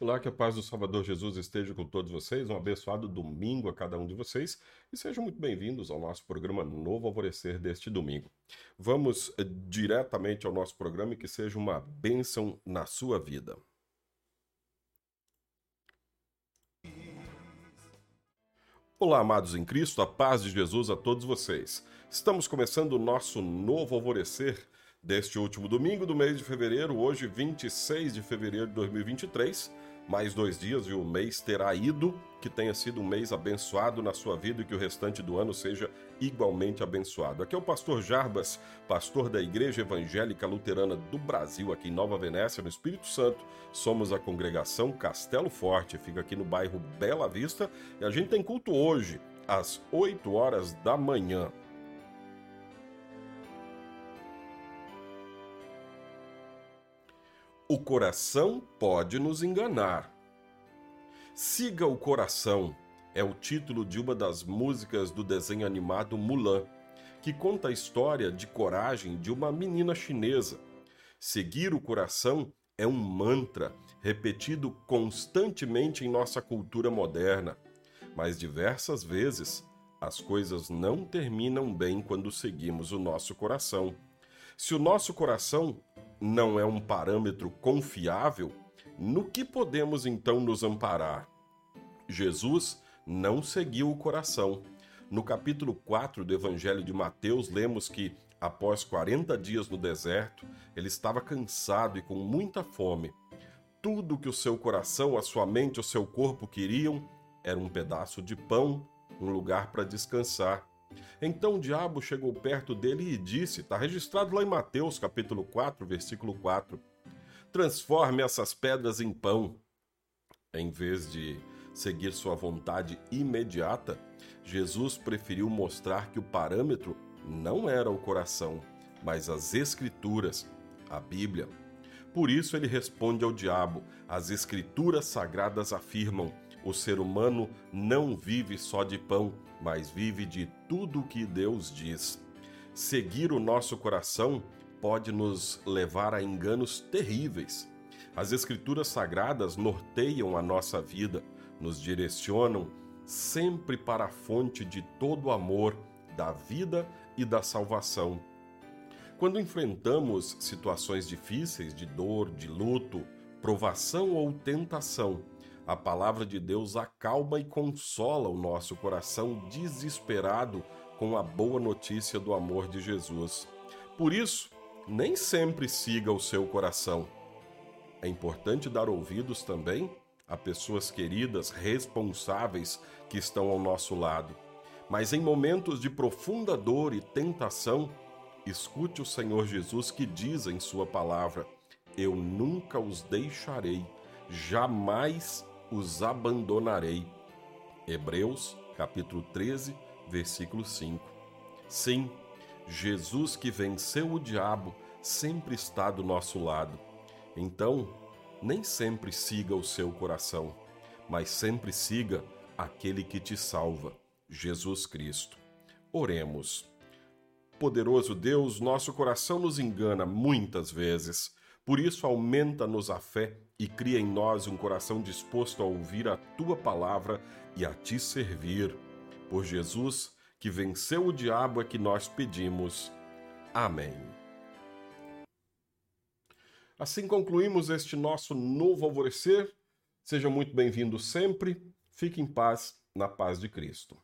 Olá, que a paz do Salvador Jesus esteja com todos vocês. Um abençoado domingo a cada um de vocês e sejam muito bem-vindos ao nosso programa Novo Alvorecer deste domingo. Vamos eh, diretamente ao nosso programa e que seja uma bênção na sua vida. Olá, amados em Cristo, a paz de Jesus a todos vocês. Estamos começando o nosso Novo Alvorecer deste último domingo do mês de fevereiro, hoje 26 de fevereiro de 2023. Mais dois dias e o mês terá ido. Que tenha sido um mês abençoado na sua vida e que o restante do ano seja igualmente abençoado. Aqui é o pastor Jarbas, pastor da Igreja Evangélica Luterana do Brasil, aqui em Nova Venécia, no Espírito Santo. Somos a congregação Castelo Forte, fica aqui no bairro Bela Vista e a gente tem culto hoje, às 8 horas da manhã. O coração pode nos enganar. Siga o coração é o título de uma das músicas do desenho animado Mulan, que conta a história de coragem de uma menina chinesa. Seguir o coração é um mantra repetido constantemente em nossa cultura moderna, mas diversas vezes as coisas não terminam bem quando seguimos o nosso coração. Se o nosso coração não é um parâmetro confiável, no que podemos então nos amparar? Jesus não seguiu o coração. No capítulo 4 do Evangelho de Mateus, lemos que, após 40 dias no deserto, ele estava cansado e com muita fome. Tudo que o seu coração, a sua mente, o seu corpo queriam era um pedaço de pão, um lugar para descansar. Então o diabo chegou perto dele e disse, está registrado lá em Mateus capítulo 4, versículo 4, transforme essas pedras em pão. Em vez de seguir sua vontade imediata, Jesus preferiu mostrar que o parâmetro não era o coração, mas as Escrituras, a Bíblia. Por isso ele responde ao diabo: as Escrituras sagradas afirmam o ser humano não vive só de pão, mas vive de tudo o que Deus diz. Seguir o nosso coração pode nos levar a enganos terríveis. As Escrituras Sagradas norteiam a nossa vida, nos direcionam sempre para a fonte de todo o amor, da vida e da salvação. Quando enfrentamos situações difíceis de dor, de luto, provação ou tentação, a palavra de Deus acalma e consola o nosso coração desesperado com a boa notícia do amor de Jesus. Por isso, nem sempre siga o seu coração. É importante dar ouvidos também a pessoas queridas, responsáveis que estão ao nosso lado. Mas em momentos de profunda dor e tentação, escute o Senhor Jesus que diz em Sua palavra: Eu nunca os deixarei, jamais os abandonarei. Hebreus, capítulo 13, versículo 5. Sim, Jesus que venceu o diabo sempre está do nosso lado. Então, nem sempre siga o seu coração, mas sempre siga aquele que te salva, Jesus Cristo. Oremos. Poderoso Deus, nosso coração nos engana muitas vezes. Por isso, aumenta-nos a fé e cria em nós um coração disposto a ouvir a tua palavra e a te servir. Por Jesus, que venceu o diabo, é que nós pedimos. Amém. Assim concluímos este nosso novo alvorecer. Seja muito bem-vindo sempre. Fique em paz, na paz de Cristo.